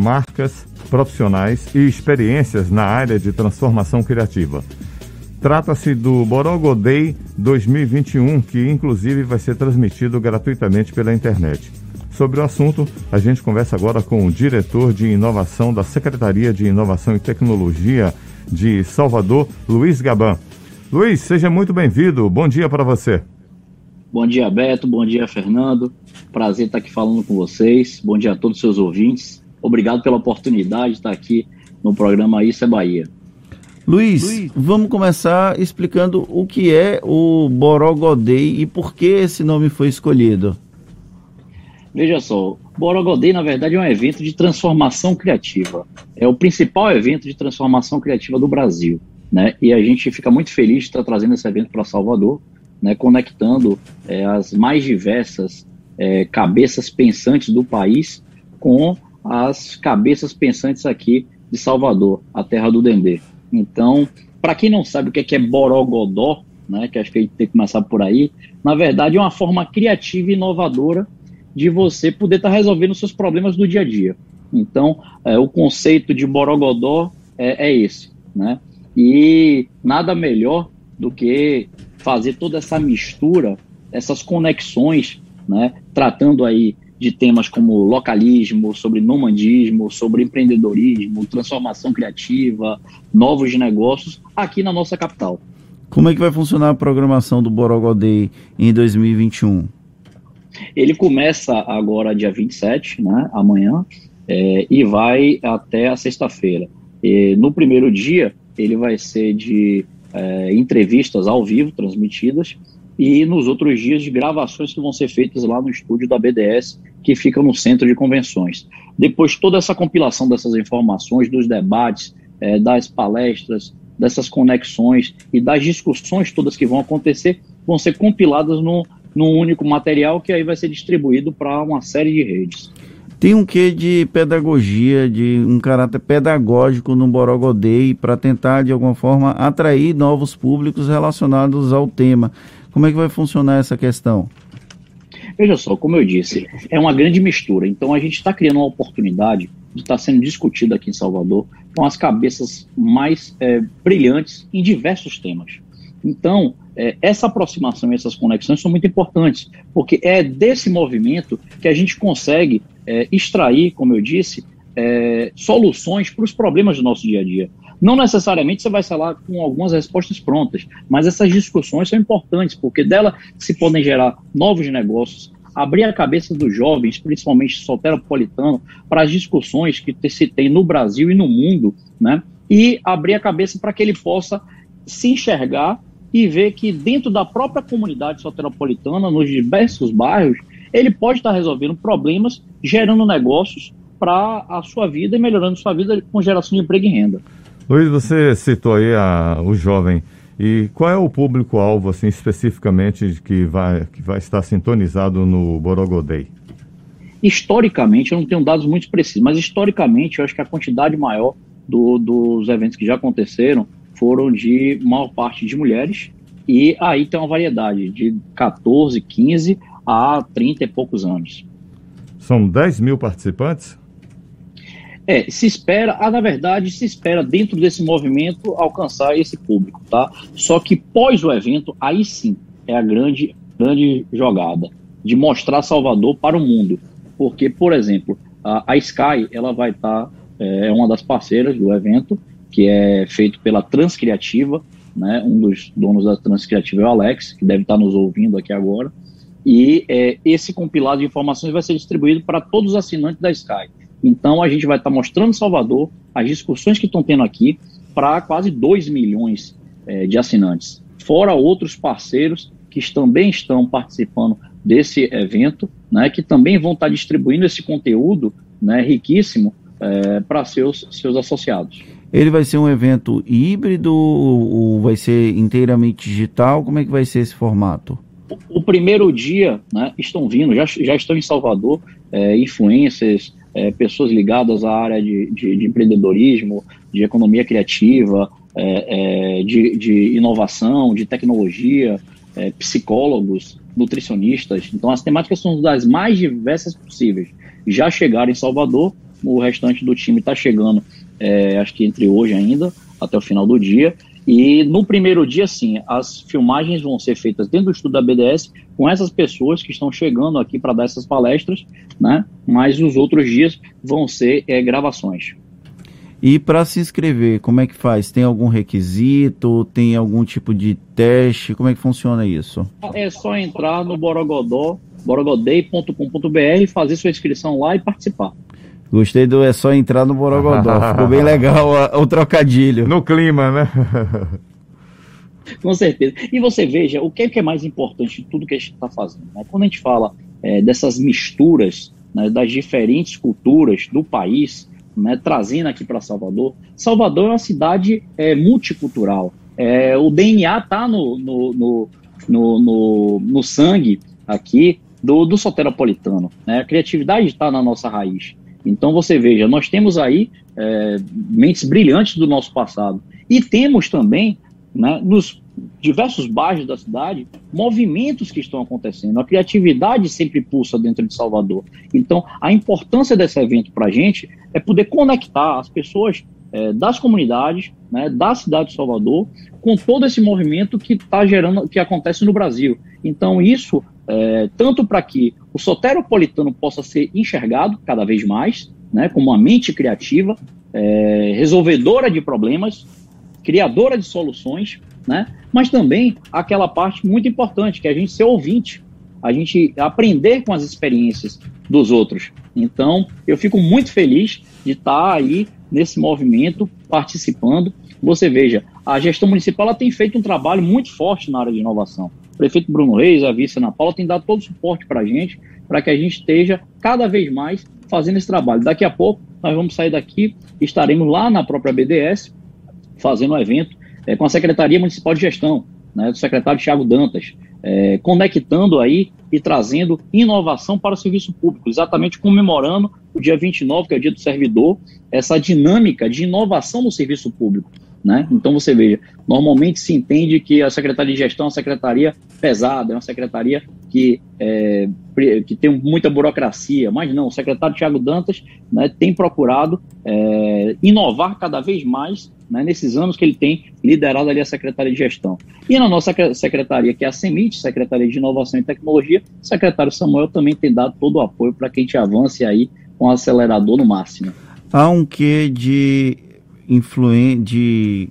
marcas, profissionais e experiências na área de transformação criativa. Trata-se do Borogo Day 2021, que inclusive vai ser transmitido gratuitamente pela internet. Sobre o assunto, a gente conversa agora com o diretor de inovação da Secretaria de Inovação e Tecnologia de Salvador, Luiz Gaban. Luiz, seja muito bem-vindo. Bom dia para você. Bom dia, Beto. Bom dia, Fernando. Prazer estar aqui falando com vocês. Bom dia a todos os seus ouvintes. Obrigado pela oportunidade de estar aqui no programa Isso é Bahia. Luiz, Luiz, vamos começar explicando o que é o Borogodei e por que esse nome foi escolhido. Veja só, Borogodei na verdade é um evento de transformação criativa. É o principal evento de transformação criativa do Brasil. Né? E a gente fica muito feliz de estar trazendo esse evento para Salvador, né? conectando é, as mais diversas é, cabeças pensantes do país com as cabeças pensantes aqui de Salvador, a terra do Dendê. Então, para quem não sabe o que é, que é Borogodó, né, que acho que a gente tem que começar por aí, na verdade é uma forma criativa e inovadora de você poder estar tá resolvendo seus problemas do dia a dia. Então, é, o conceito de Borogodó é, é esse, né? E nada melhor do que fazer toda essa mistura, essas conexões, né? Tratando aí de temas como localismo, sobre nomandismo, sobre empreendedorismo, transformação criativa, novos negócios aqui na nossa capital. Como é que vai funcionar a programação do Borogodei em 2021? Ele começa agora dia 27, né, amanhã, é, e vai até a sexta-feira. No primeiro dia, ele vai ser de é, entrevistas ao vivo transmitidas e nos outros dias de gravações que vão ser feitas lá no estúdio da BDS, que fica no centro de convenções. Depois, toda essa compilação dessas informações, dos debates, é, das palestras, dessas conexões e das discussões todas que vão acontecer, vão ser compiladas num, num único material que aí vai ser distribuído para uma série de redes. Tem um quê de pedagogia, de um caráter pedagógico no Borogodei para tentar, de alguma forma, atrair novos públicos relacionados ao tema. Como é que vai funcionar essa questão? Veja só, como eu disse, é uma grande mistura. Então a gente está criando uma oportunidade de estar sendo discutido aqui em Salvador com as cabeças mais é, brilhantes em diversos temas. Então, é, essa aproximação e essas conexões são muito importantes, porque é desse movimento que a gente consegue é, extrair, como eu disse, é, soluções para os problemas do nosso dia a dia. Não necessariamente você vai lá com algumas respostas prontas, mas essas discussões são importantes, porque dela se podem gerar novos negócios, abrir a cabeça dos jovens, principalmente solteropolitano, para as discussões que se tem no Brasil e no mundo, né? E abrir a cabeça para que ele possa se enxergar e ver que dentro da própria comunidade soteropolitana, nos diversos bairros, ele pode estar resolvendo problemas, gerando negócios para a sua vida e melhorando sua vida com geração de emprego e renda. Luiz, você citou aí a, o jovem. E qual é o público-alvo, assim, especificamente, que vai, que vai estar sintonizado no Borogodei? Historicamente, eu não tenho dados muito precisos, mas historicamente, eu acho que a quantidade maior do, dos eventos que já aconteceram foram de maior parte de mulheres, e aí tem uma variedade de 14, 15 a 30 e poucos anos. São 10 mil participantes? É, se espera, ah, na verdade, se espera dentro desse movimento alcançar esse público, tá? Só que pós o evento, aí sim é a grande, grande jogada de mostrar Salvador para o mundo. Porque, por exemplo, a, a Sky, ela vai estar, tá, é, é uma das parceiras do evento, que é feito pela Transcriativa, né? Um dos donos da Transcriativa é o Alex, que deve estar tá nos ouvindo aqui agora. E é, esse compilado de informações vai ser distribuído para todos os assinantes da Sky. Então a gente vai estar tá mostrando Salvador, as discussões que estão tendo aqui, para quase 2 milhões é, de assinantes. Fora outros parceiros que também estão participando desse evento, né, que também vão estar tá distribuindo esse conteúdo né, riquíssimo é, para seus, seus associados. Ele vai ser um evento híbrido ou vai ser inteiramente digital? Como é que vai ser esse formato? O, o primeiro dia né, estão vindo, já, já estão em Salvador, é, influencers, é, pessoas ligadas à área de, de, de empreendedorismo, de economia criativa, é, é, de, de, inovação, de tecnologia, é, psicólogos, nutricionistas. Então, as temáticas são das mais diversas possíveis. Já chegaram em Salvador o restante do time está chegando, é, acho que entre hoje ainda, até o final do dia. E no primeiro dia, sim, as filmagens vão ser feitas dentro do estudo da BDS com essas pessoas que estão chegando aqui para dar essas palestras, né? Mas os outros dias vão ser é, gravações. E para se inscrever, como é que faz? Tem algum requisito? Tem algum tipo de teste? Como é que funciona isso? É só entrar no Borogodó, borogodei.com.br, fazer sua inscrição lá e participar. Gostei do é só entrar no Borogodó. Ficou bem legal o, o trocadilho. No clima, né? Com certeza. E você veja, o que é, que é mais importante de tudo que a gente está fazendo? Né? Quando a gente fala é, dessas misturas né, das diferentes culturas do país, né, trazendo aqui para Salvador. Salvador é uma cidade é, multicultural. É, o DNA está no, no, no, no, no, sangue aqui do, do soteropolitano. Né? A criatividade está na nossa raiz. Então você veja, nós temos aí é, mentes brilhantes do nosso passado. E temos também, né, nos diversos bairros da cidade, movimentos que estão acontecendo. A criatividade sempre pulsa dentro de Salvador. Então, a importância desse evento para a gente é poder conectar as pessoas é, das comunidades, né, da cidade de Salvador, com todo esse movimento que está gerando, que acontece no Brasil. Então, isso, é, tanto para que o soteropolitano possa ser enxergado cada vez mais, né, como uma mente criativa, é, resolvedora de problemas, criadora de soluções, né? Mas também aquela parte muito importante, que é a gente ser ouvinte, a gente aprender com as experiências dos outros. Então, eu fico muito feliz de estar aí nesse movimento, participando. Você veja, a gestão municipal ela tem feito um trabalho muito forte na área de inovação. Prefeito Bruno Reis, a vice Ana Paula, tem dado todo o suporte para a gente, para que a gente esteja cada vez mais fazendo esse trabalho. Daqui a pouco, nós vamos sair daqui, estaremos lá na própria BDS, fazendo um evento é, com a Secretaria Municipal de Gestão, né, do secretário Tiago Dantas, é, conectando aí e trazendo inovação para o serviço público, exatamente comemorando o dia 29, que é o dia do servidor, essa dinâmica de inovação no serviço público. Né? Então você veja, normalmente se entende que a Secretaria de Gestão é uma secretaria pesada, é uma secretaria que, é, que tem muita burocracia, mas não, o secretário Tiago Dantas né, tem procurado é, inovar cada vez mais né, nesses anos que ele tem liderado ali a Secretaria de Gestão. E na nossa secretaria, que é a CEMIT, Secretaria de Inovação e Tecnologia, o secretário Samuel também tem dado todo o apoio para que a gente avance aí com o acelerador no máximo. Há um quê de influência, de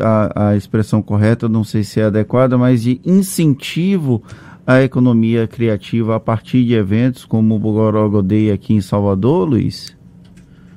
a, a expressão correta, não sei se é adequada, mas de incentivo à economia criativa a partir de eventos como o Bogoró Day aqui em Salvador, Luiz?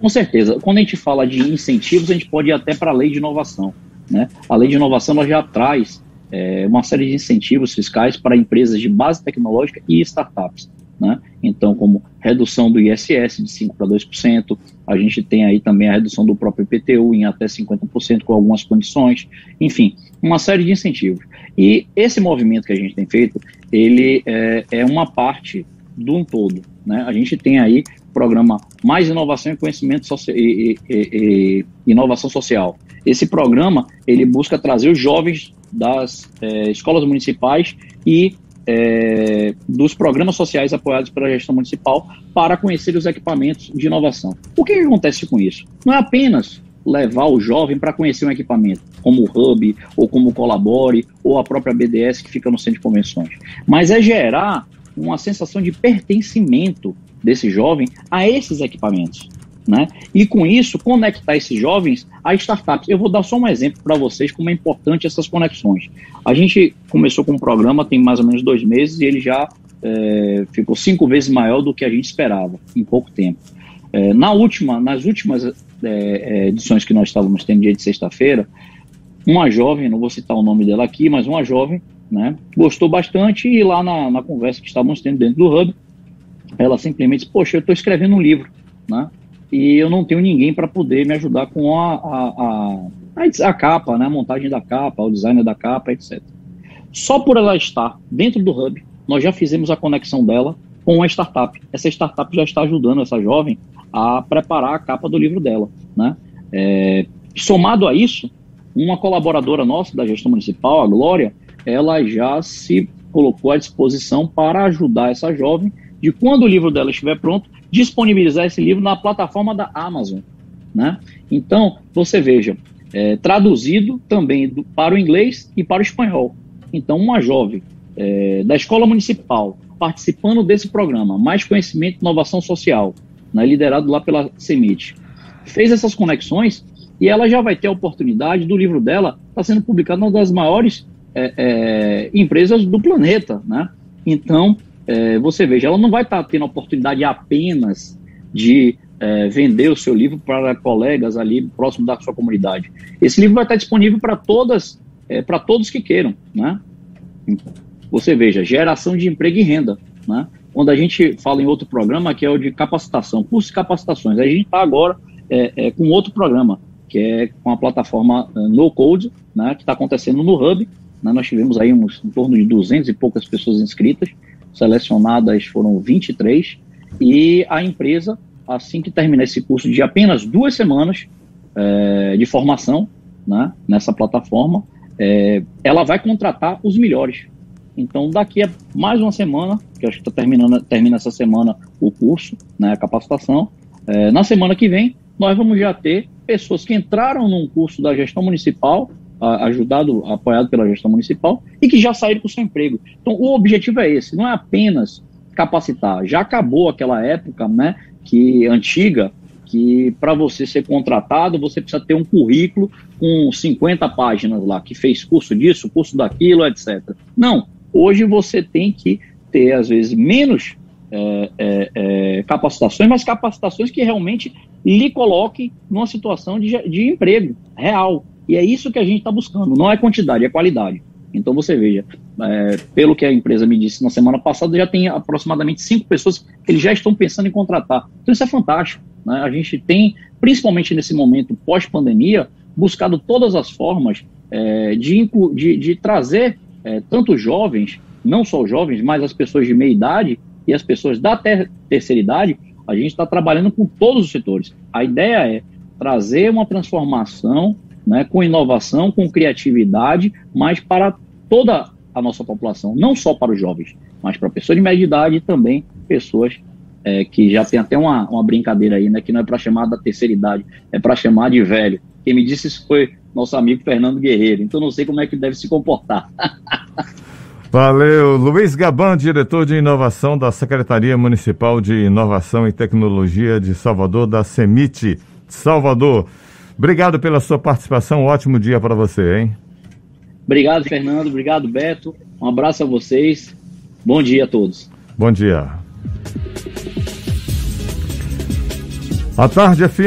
Com certeza. Quando a gente fala de incentivos, a gente pode ir até para a lei de inovação. Né? A lei de inovação ela já traz é, uma série de incentivos fiscais para empresas de base tecnológica e startups. Né? Então, como redução do ISS de 5% para 2%, a gente tem aí também a redução do próprio IPTU em até 50% com algumas condições, enfim, uma série de incentivos. E esse movimento que a gente tem feito, ele é, é uma parte de um todo. Né? A gente tem aí programa Mais Inovação e Conhecimento Soci... e, e, e, Inovação Social. Esse programa ele busca trazer os jovens das é, escolas municipais e é, dos programas sociais apoiados pela gestão municipal para conhecer os equipamentos de inovação. O que, que acontece com isso? Não é apenas levar o jovem para conhecer um equipamento, como o Hub, ou como o Colabore, ou a própria BDS que fica no centro de convenções, mas é gerar uma sensação de pertencimento desse jovem a esses equipamentos. Né? E com isso, conectar esses jovens a startups. Eu vou dar só um exemplo para vocês como é importante essas conexões. A gente começou com um programa tem mais ou menos dois meses e ele já é, ficou cinco vezes maior do que a gente esperava em pouco tempo. É, na última, nas últimas é, é edições que nós estávamos tendo dia de sexta-feira, uma jovem, não vou citar o nome dela aqui, mas uma jovem, né, gostou bastante e lá na, na conversa que estávamos tendo dentro do Hub, ela simplesmente disse, poxa, eu estou escrevendo um livro, né? E eu não tenho ninguém para poder me ajudar com a, a, a, a, capa, né? a montagem da capa, o design da capa, etc. Só por ela estar dentro do Hub, nós já fizemos a conexão dela com uma startup. Essa startup já está ajudando essa jovem a preparar a capa do livro dela. Né? É, somado a isso, uma colaboradora nossa da gestão municipal, a Glória, ela já se colocou à disposição para ajudar essa jovem de quando o livro dela estiver pronto, disponibilizar esse livro na plataforma da Amazon. Né? Então, você veja, é, traduzido também do, para o inglês e para o espanhol. Então, uma jovem é, da escola municipal participando desse programa, Mais Conhecimento e Inovação Social, né, liderado lá pela CEMIT, fez essas conexões e ela já vai ter a oportunidade do livro dela estar tá sendo publicado numa das maiores é, é, empresas do planeta. Né? Então, é, você veja, ela não vai estar tá tendo a oportunidade apenas de é, vender o seu livro para colegas ali próximo da sua comunidade. Esse livro vai estar disponível para todas, é, para todos que queiram, né? Você veja, geração de emprego e renda, né? Quando a gente fala em outro programa que é o de capacitação, cursos e capacitações, a gente está agora é, é, com outro programa que é com a plataforma é, No Code, né? Que está acontecendo no Hub. Né? Nós tivemos aí uns em torno de 200 e poucas pessoas inscritas, selecionadas foram 23 e a empresa assim que terminar esse curso de apenas duas semanas é, de formação né, nessa plataforma, é, ela vai contratar os melhores. Então, daqui a mais uma semana, que acho que está terminando, termina essa semana o curso, né, a capacitação, é, na semana que vem, nós vamos já ter pessoas que entraram num curso da gestão municipal, ajudado, apoiado pela gestão municipal, e que já saíram com seu emprego. Então, o objetivo é esse, não é apenas capacitar. Já acabou aquela época, né, que antiga, que para você ser contratado, você precisa ter um currículo com 50 páginas lá, que fez curso disso, curso daquilo, etc. Não, hoje você tem que ter, às vezes, menos é, é, é, capacitações, mas capacitações que realmente lhe coloquem numa situação de, de emprego real. E é isso que a gente está buscando, não é quantidade, é qualidade. Então você veja, é, pelo que a empresa me disse na semana passada, já tem aproximadamente cinco pessoas que eles já estão pensando em contratar. Então isso é fantástico. Né? A gente tem, principalmente nesse momento pós-pandemia, buscado todas as formas é, de, de, de, trazer é, tanto jovens, não só os jovens, mas as pessoas de meia idade e as pessoas da ter terceira idade. A gente está trabalhando com todos os setores. A ideia é trazer uma transformação né, com inovação, com criatividade, mas para toda a nossa população, não só para os jovens, mas para pessoas de média idade e também pessoas é, que já tem até uma, uma brincadeira aí, né, que não é para chamar da terceira idade, é para chamar de velho. Quem me disse isso foi nosso amigo Fernando Guerreiro, então não sei como é que deve se comportar. Valeu, Luiz Gaban, diretor de inovação da Secretaria Municipal de Inovação e Tecnologia de Salvador, da CEMIT Salvador. Obrigado pela sua participação, um ótimo dia para você, hein? Obrigado, Fernando. Obrigado, Beto. Um abraço a vocês. Bom dia a todos. Bom dia. A tarde FM.